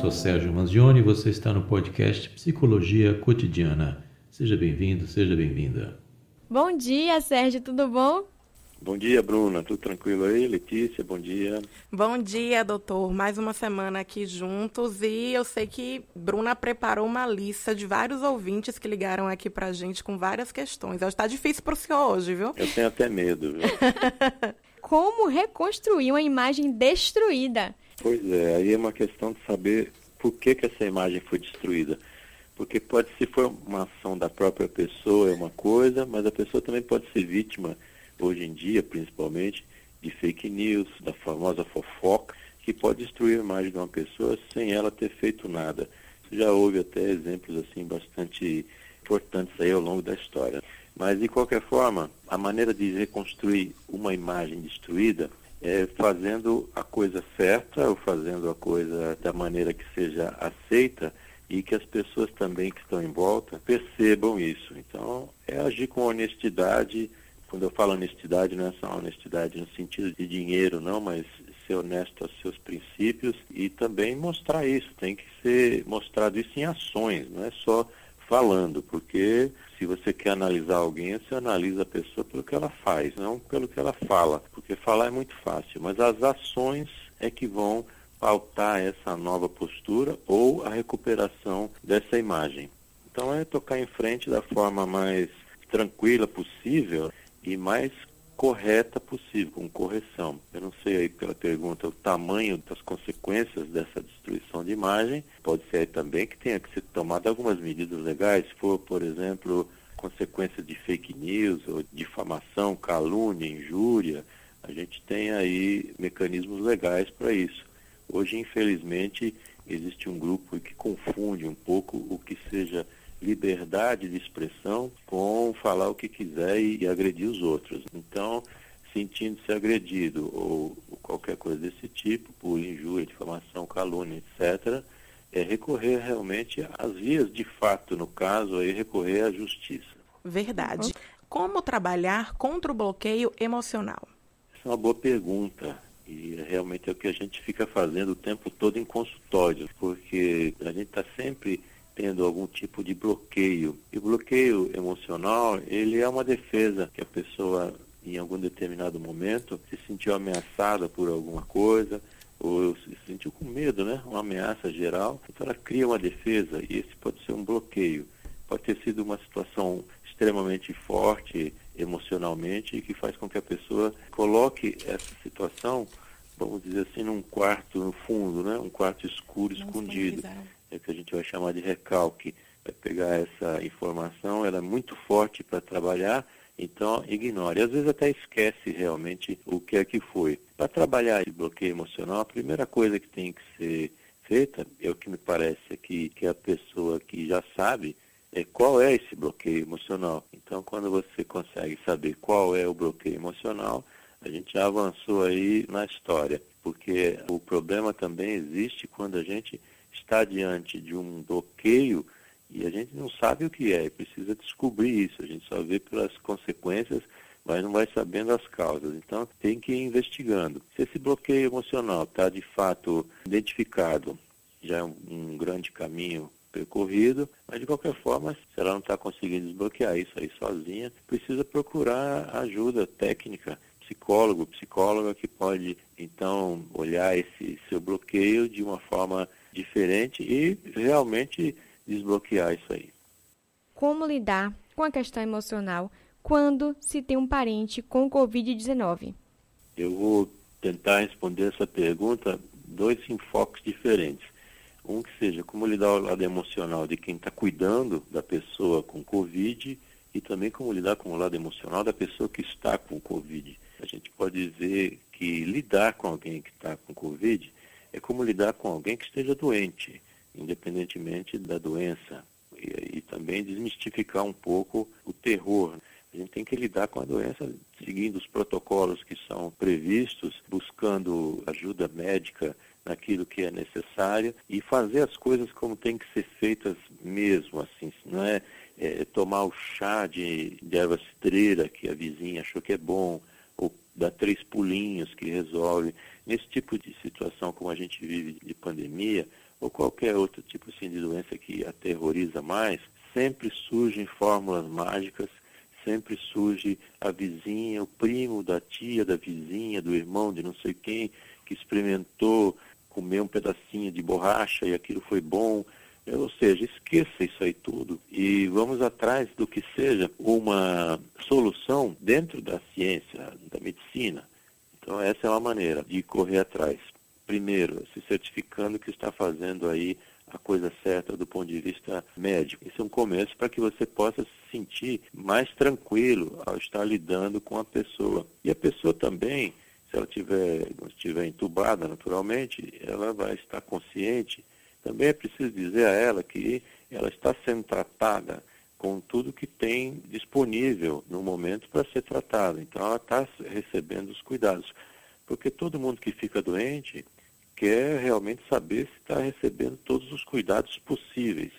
sou Sérgio Manzioni e você está no podcast Psicologia Cotidiana. Seja bem-vindo, seja bem-vinda. Bom dia, Sérgio, tudo bom? Bom dia, Bruna. Tudo tranquilo aí? Letícia, bom dia. Bom dia, doutor. Mais uma semana aqui juntos e eu sei que Bruna preparou uma lista de vários ouvintes que ligaram aqui pra gente com várias questões. Está difícil pro senhor hoje, viu? Eu tenho até medo, viu? Como reconstruir uma imagem destruída? Pois é, aí é uma questão de saber por que, que essa imagem foi destruída. Porque pode ser for uma ação da própria pessoa, é uma coisa, mas a pessoa também pode ser vítima hoje em dia, principalmente, de fake news, da famosa fofoca, que pode destruir a imagem de uma pessoa sem ela ter feito nada. Já houve até exemplos assim bastante importantes aí ao longo da história. Mas de qualquer forma, a maneira de reconstruir uma imagem destruída é fazendo a coisa certa, ou fazendo a coisa da maneira que seja aceita e que as pessoas também que estão em volta percebam isso. Então, é agir com honestidade, quando eu falo honestidade, não é só honestidade no sentido de dinheiro, não, mas ser honesto aos seus princípios e também mostrar isso. Tem que ser mostrado isso em ações, não é só falando, porque se você quer analisar alguém, você analisa a pessoa pelo que ela faz, não pelo que ela fala, porque falar é muito fácil, mas as ações é que vão pautar essa nova postura ou a recuperação dessa imagem. Então é tocar em frente da forma mais tranquila possível e mais correta possível, com correção. Eu não sei aí pela pergunta o tamanho das consequências dessa destruição de imagem. Pode ser aí também que tenha que ser tomada algumas medidas legais, se for, por exemplo, consequências de fake news ou difamação, calúnia, injúria. A gente tem aí mecanismos legais para isso. Hoje, infelizmente, existe um grupo que confunde um pouco o que seja liberdade de expressão com falar o que quiser e, e agredir os outros. Então, sentindo-se agredido ou, ou, qualquer coisa desse tipo, por injúria, difamação, calúnia, etc., é recorrer realmente às vias de fato, no caso, aí recorrer à justiça. Verdade. Como trabalhar contra o bloqueio emocional? Essa é uma boa pergunta. E realmente é o que a gente fica fazendo o tempo todo em consultórios, porque a gente está sempre tendo algum tipo de bloqueio. E o bloqueio emocional, ele é uma defesa que a pessoa, em algum determinado momento, se sentiu ameaçada por alguma coisa, ou se sentiu com medo, né? Uma ameaça geral. Então ela cria uma defesa e esse pode ser um bloqueio. Pode ter sido uma situação extremamente forte emocionalmente que faz com que a pessoa coloque essa situação, vamos dizer assim, num quarto no fundo, né? Um quarto escuro, escondido é que a gente vai chamar de recalque. Vai pegar essa informação, ela é muito forte para trabalhar, então ignore. Às vezes até esquece realmente o que é que foi. Para trabalhar esse bloqueio emocional, a primeira coisa que tem que ser feita, é o que me parece aqui, que a pessoa que já sabe, é qual é esse bloqueio emocional. Então, quando você consegue saber qual é o bloqueio emocional, a gente já avançou aí na história, porque o problema também existe quando a gente está diante de um bloqueio e a gente não sabe o que é, precisa descobrir isso. A gente só vê pelas consequências, mas não vai sabendo as causas. Então tem que ir investigando. Se esse bloqueio emocional está de fato identificado, já é um, um grande caminho percorrido, mas de qualquer forma, se ela não está conseguindo desbloquear isso aí sozinha, precisa procurar ajuda técnica, psicólogo, psicóloga que pode então olhar esse seu bloqueio de uma forma diferente e realmente desbloquear isso aí. Como lidar com a questão emocional quando se tem um parente com Covid-19? Eu vou tentar responder essa pergunta dois enfoques diferentes. Um que seja como lidar o lado emocional de quem está cuidando da pessoa com Covid e também como lidar com o lado emocional da pessoa que está com Covid. A gente pode dizer que lidar com alguém que está com Covid é como lidar com alguém que esteja doente, independentemente da doença. E, e também desmistificar um pouco o terror. A gente tem que lidar com a doença seguindo os protocolos que são previstos, buscando ajuda médica naquilo que é necessário e fazer as coisas como tem que ser feitas mesmo, assim, não é, é tomar o chá de, de erva cidreira que a vizinha achou que é bom, ou dar três pulinhos que resolve Nesse tipo de situação como a gente vive de pandemia, ou qualquer outro tipo assim, de doença que aterroriza mais, sempre surgem fórmulas mágicas, sempre surge a vizinha, o primo da tia, da vizinha, do irmão, de não sei quem, que experimentou comer um pedacinho de borracha e aquilo foi bom. Ou seja, esqueça isso aí tudo e vamos atrás do que seja uma solução dentro da ciência, da medicina. Então essa é uma maneira de correr atrás. Primeiro, se certificando que está fazendo aí a coisa certa do ponto de vista médico. Esse é um começo para que você possa se sentir mais tranquilo ao estar lidando com a pessoa. E a pessoa também, se ela tiver, estiver entubada naturalmente, ela vai estar consciente também é preciso dizer a ela que ela está sendo tratada com tudo que tem disponível no momento para ser tratada. Então ela está recebendo os cuidados. Porque todo mundo que fica doente quer realmente saber se está recebendo todos os cuidados possíveis.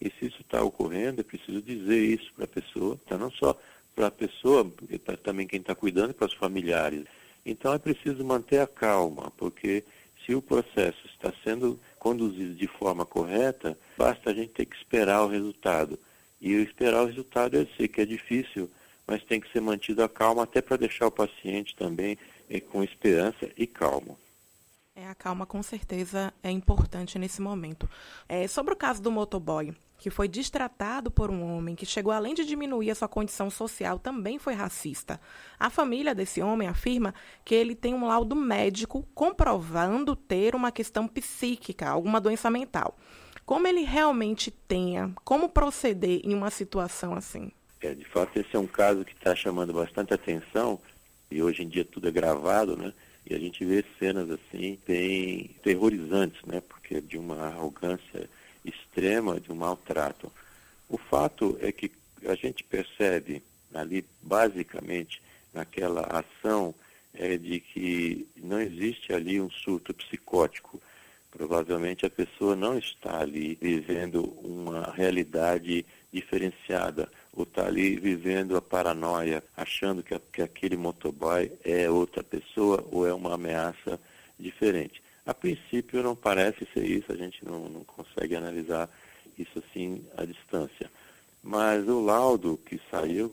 E se isso está ocorrendo, é preciso dizer isso para a pessoa, tá? não só para a pessoa, para também quem está cuidando, para os familiares. Então é preciso manter a calma, porque se o processo está sendo conduzido de forma correta, basta a gente ter que esperar o resultado. E esperar o resultado eu sei que é difícil, mas tem que ser mantido a calma até para deixar o paciente também eh, com esperança e calmo. É, a calma com certeza é importante nesse momento. É, sobre o caso do motoboy, que foi destratado por um homem que chegou além de diminuir a sua condição social, também foi racista. A família desse homem afirma que ele tem um laudo médico comprovando ter uma questão psíquica, alguma doença mental. Como ele realmente tenha, como proceder em uma situação assim? É, de fato, esse é um caso que está chamando bastante atenção e hoje em dia tudo é gravado, né? E a gente vê cenas assim bem terrorizantes, né? Porque de uma arrogância extrema de um maltrato. O fato é que a gente percebe ali, basicamente, naquela ação, é de que não existe ali um surto psicótico. Provavelmente a pessoa não está ali vivendo uma realidade diferenciada, ou está ali vivendo a paranoia, achando que, que aquele motoboy é outra pessoa ou é uma ameaça diferente. A princípio não parece ser isso, a gente não, não consegue analisar isso assim à distância. Mas o laudo que saiu,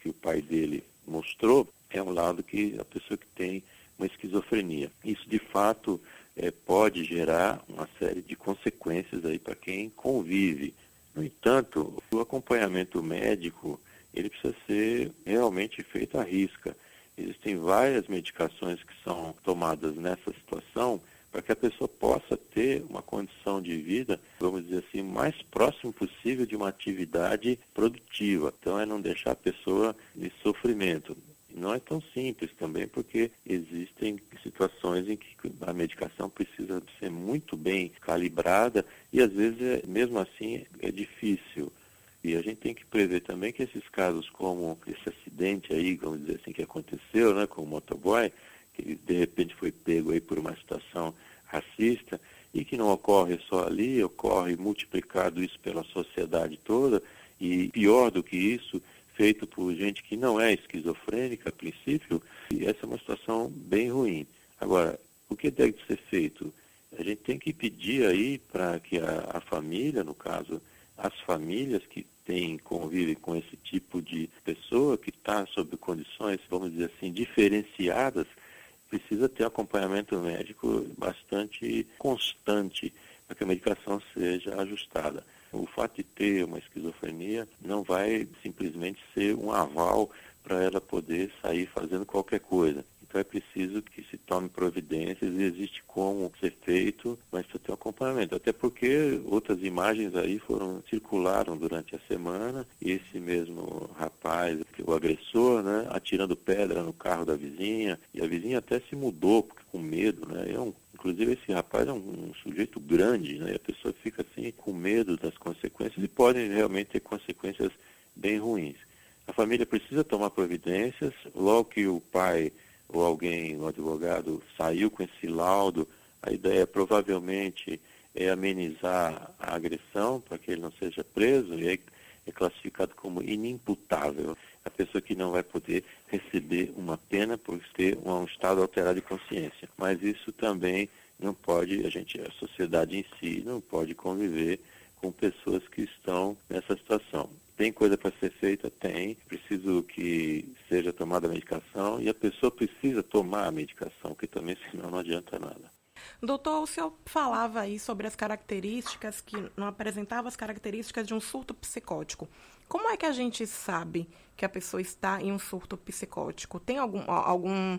que o pai dele mostrou, é um laudo que a pessoa que tem uma esquizofrenia. Isso de fato é, pode gerar uma série de consequências aí para quem convive. No entanto, o acompanhamento médico ele precisa ser realmente feito à risca. Existem várias medicações que são tomadas nessa situação para que a pessoa possa ter uma condição de vida, vamos dizer assim, mais próximo possível de uma atividade produtiva. Então é não deixar a pessoa em sofrimento. Não é tão simples também, porque existem situações em que a medicação precisa ser muito bem calibrada e às vezes, é, mesmo assim, é difícil. E a gente tem que prever também que esses casos como esse acidente aí, vamos dizer assim, que aconteceu, né, com o motoboy, que de repente foi pego aí por uma situação racista e que não ocorre só ali, ocorre multiplicado isso pela sociedade toda e pior do que isso, feito por gente que não é esquizofrênica a princípio, e essa é uma situação bem ruim. Agora, o que deve ser feito? A gente tem que pedir aí para que a, a família, no caso, as famílias que têm, convivem com esse tipo de pessoa que está sob condições, vamos dizer assim, diferenciadas, precisa ter acompanhamento médico bastante constante para que a medicação seja ajustada. O fato de ter uma esquizofrenia não vai simplesmente ser um aval para ela poder sair fazendo qualquer coisa. Então é preciso que se tome providências e existe como ser feito, mas precisa ter um acompanhamento. Até porque outras imagens aí foram circularam durante a semana. E esse mesmo rapaz, o agressor, né, atirando pedra no carro da vizinha, e a vizinha até se mudou porque com medo, né? É um Inclusive, esse rapaz é um, um, sujeito grande, né? E a pessoa fica assim com medo das consequências e podem realmente ter consequências bem ruins. A família precisa tomar providências. Logo que o pai ou alguém, um advogado, saiu com esse laudo, a ideia provavelmente é amenizar a agressão para que ele não seja preso e aí é classificado como inimputável. A pessoa que não vai poder receber uma pena por ter um estado alterado de consciência. Mas isso também não pode, a gente, a sociedade em si não pode conviver com pessoas que estão nessa situação. Tem coisa para ser feita? Tem. Preciso que seja tomada a medicação e a pessoa precisa tomar a medicação, que também senão não adianta nada. Doutor, o senhor falava aí sobre as características, que não apresentava as características de um surto psicótico. Como é que a gente sabe que a pessoa está em um surto psicótico? Tem algum, algum,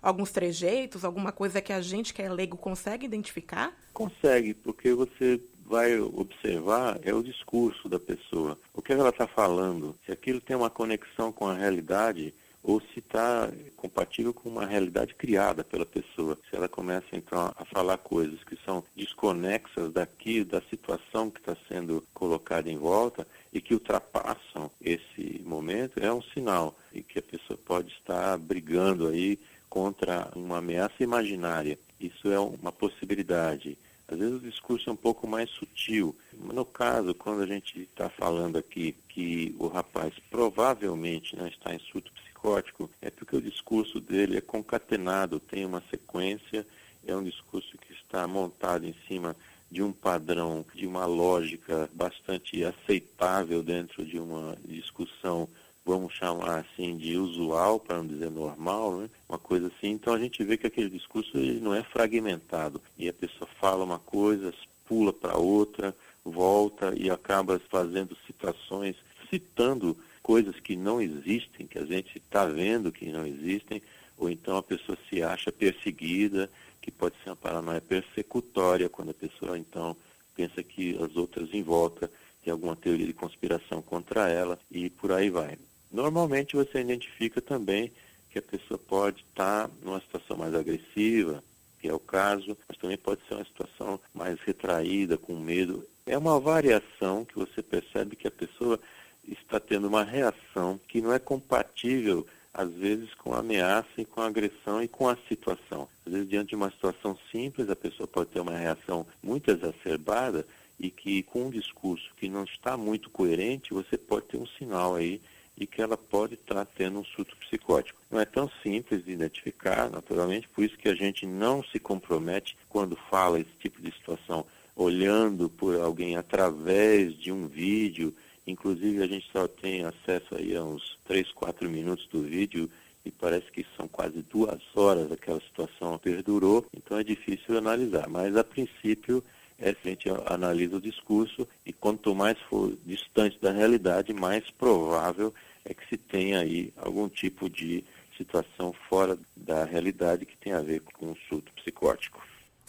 alguns trejeitos, alguma coisa que a gente que é leigo consegue identificar? Consegue, porque você vai observar é o discurso da pessoa. O que ela está falando, se aquilo tem uma conexão com a realidade, ou se está compatível com uma realidade criada pela pessoa. Se ela começa então a falar coisas que são desconexas daqui, da situação que está sendo colocada em volta e que ultrapassam esse momento, é um sinal e que a pessoa pode estar brigando aí contra uma ameaça imaginária. Isso é uma possibilidade. Às vezes o discurso é um pouco mais sutil. No caso, quando a gente está falando aqui que o rapaz provavelmente não está em surto psicótico, é porque o discurso dele é concatenado, tem uma sequência, é um discurso que está montado em cima de um padrão, de uma lógica bastante aceitável dentro de uma discussão vamos chamar assim de usual, para não dizer normal, né? uma coisa assim. Então a gente vê que aquele discurso ele não é fragmentado e a pessoa fala uma coisa, pula para outra, volta e acaba fazendo citações, citando coisas que não existem, que a gente está vendo que não existem, ou então a pessoa se acha perseguida, que pode ser uma paranoia persecutória, quando a pessoa então pensa que as outras em volta têm alguma teoria de conspiração contra ela e por aí vai. Normalmente você identifica também que a pessoa pode estar numa situação mais agressiva, que é o caso, mas também pode ser uma situação mais retraída, com medo. É uma variação que você percebe que a pessoa está tendo uma reação que não é compatível, às vezes, com a ameaça e com a agressão e com a situação. Às vezes, diante de uma situação simples, a pessoa pode ter uma reação muito exacerbada e que, com um discurso que não está muito coerente, você pode ter um sinal aí e que ela pode estar tendo um surto psicótico. Não é tão simples de identificar, naturalmente, por isso que a gente não se compromete quando fala esse tipo de situação, olhando por alguém através de um vídeo. Inclusive, a gente só tem acesso aí a uns 3, 4 minutos do vídeo e parece que são quase duas horas aquela situação perdurou, então é difícil analisar. Mas, a princípio, é, a gente analisa o discurso e quanto mais for distante da realidade, mais provável é que se tenha aí algum tipo de situação fora da realidade que tem a ver com um surto psicótico.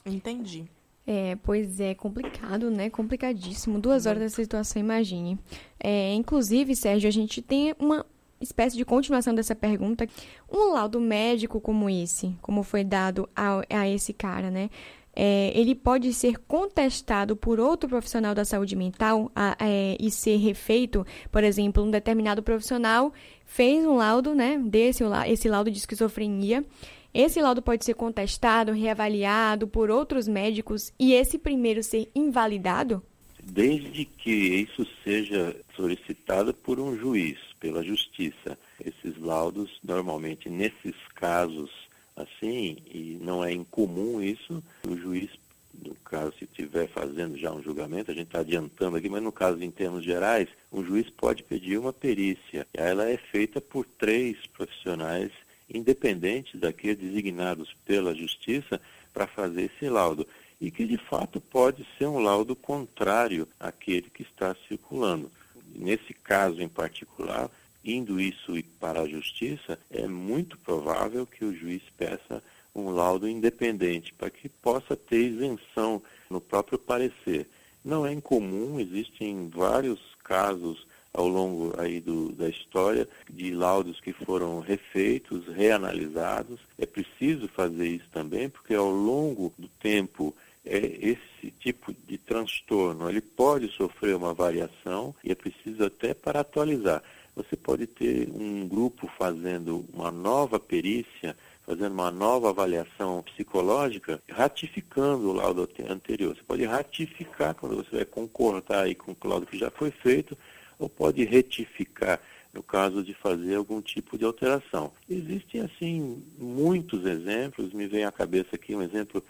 Entendi. É, pois é, complicado, né? Complicadíssimo. Duas horas dessa situação, imagine. É, inclusive, Sérgio, a gente tem uma espécie de continuação dessa pergunta. Um laudo médico como esse, como foi dado a, a esse cara, né? é, ele pode ser contestado por outro profissional da saúde mental a, é, e ser refeito, por exemplo, um determinado profissional fez um laudo, né, desse esse laudo de esquizofrenia. Esse laudo pode ser contestado, reavaliado por outros médicos e esse primeiro ser invalidado? Desde que isso seja solicitado por um juiz, pela justiça. Esses laudos, normalmente, nesses casos assim, e não é incomum isso, o juiz, no caso, se estiver fazendo já um julgamento, a gente está adiantando aqui, mas no caso, em termos gerais, um juiz pode pedir uma perícia. Ela é feita por três profissionais independentes daqueles designados pela justiça para fazer esse laudo. E que, de fato, pode ser um laudo contrário àquele que está circulando. Nesse caso em particular, indo isso para a justiça, é muito provável que o juiz peça um laudo independente para que possa ter isenção no próprio parecer. Não é incomum, existem vários casos ao longo aí do, da história de laudos que foram refeitos, reanalisados. É preciso fazer isso também, porque ao longo do tempo é, esse tipo de transtorno ele pode sofrer uma variação e é preciso até para atualizar você pode ter um grupo fazendo uma nova perícia, fazendo uma nova avaliação psicológica, ratificando o laudo anterior. Você pode ratificar quando você vai concordar aí com o laudo que já foi feito, ou pode retificar no caso de fazer algum tipo de alteração. Existem, assim, muitos exemplos, me vem à cabeça aqui um exemplo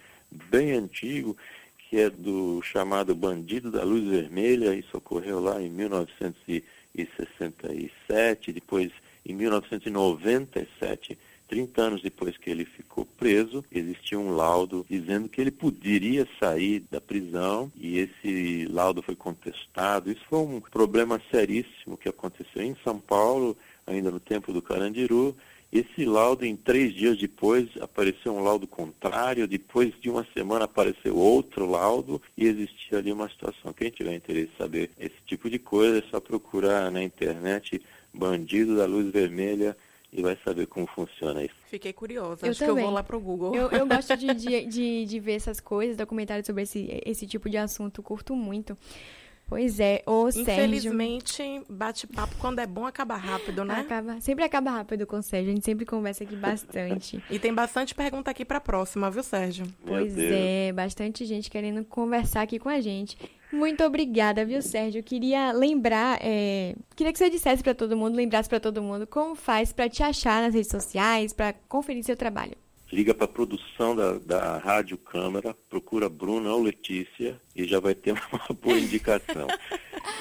bem antigo, que é do chamado Bandido da Luz Vermelha, isso ocorreu lá em 1967, depois em 1997 30 anos depois que ele ficou preso, existia um laudo dizendo que ele poderia sair da prisão e esse laudo foi contestado. Isso foi um problema seríssimo que aconteceu em São Paulo, ainda no tempo do Carandiru. Esse laudo, em três dias depois, apareceu um laudo contrário, depois de uma semana apareceu outro laudo e existia ali uma situação. Quem tiver interesse em saber esse tipo de coisa, é só procurar na internet Bandido da Luz Vermelha e vai saber como funciona isso. Fiquei curiosa, eu acho também. que eu vou lá pro Google. Eu, eu gosto de, de, de, de, ver essas coisas, documentários sobre esse, esse tipo de assunto, curto muito. Pois é, ô Sérgio... Infelizmente, bate-papo quando é bom acaba rápido, né? Acaba, sempre acaba rápido com o Sérgio, a gente sempre conversa aqui bastante. e tem bastante pergunta aqui pra próxima, viu, Sérgio? Pois é, bastante gente querendo conversar aqui com a gente. Muito obrigada, viu, Sérgio? Eu queria lembrar, é... queria que você dissesse para todo mundo, lembrasse para todo mundo como faz para te achar nas redes sociais, para conferir seu trabalho liga para a produção da, da Rádio Câmara, procura Bruna ou Letícia e já vai ter uma boa indicação.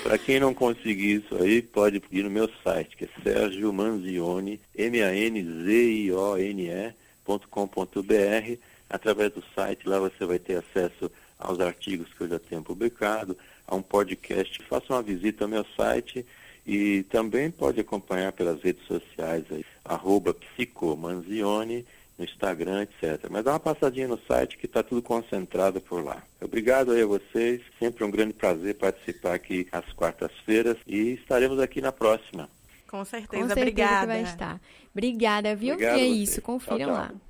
para quem não conseguir isso aí, pode ir no meu site, que é Sérgio Manzioni, M-A-N-Z-I-O-N-E.com.br. Através do site, lá você vai ter acesso aos artigos que eu já tenho publicado, a um podcast. Faça uma visita ao meu site e também pode acompanhar pelas redes sociais aí, arroba psicomanzione, no Instagram, etc. Mas dá uma passadinha no site que está tudo concentrado por lá. Obrigado aí a vocês, sempre um grande prazer participar aqui às quartas-feiras e estaremos aqui na próxima. Com certeza, Com certeza obrigada. vai estar. Obrigada, viu? Obrigado e é isso, confiram tchau, tchau. lá.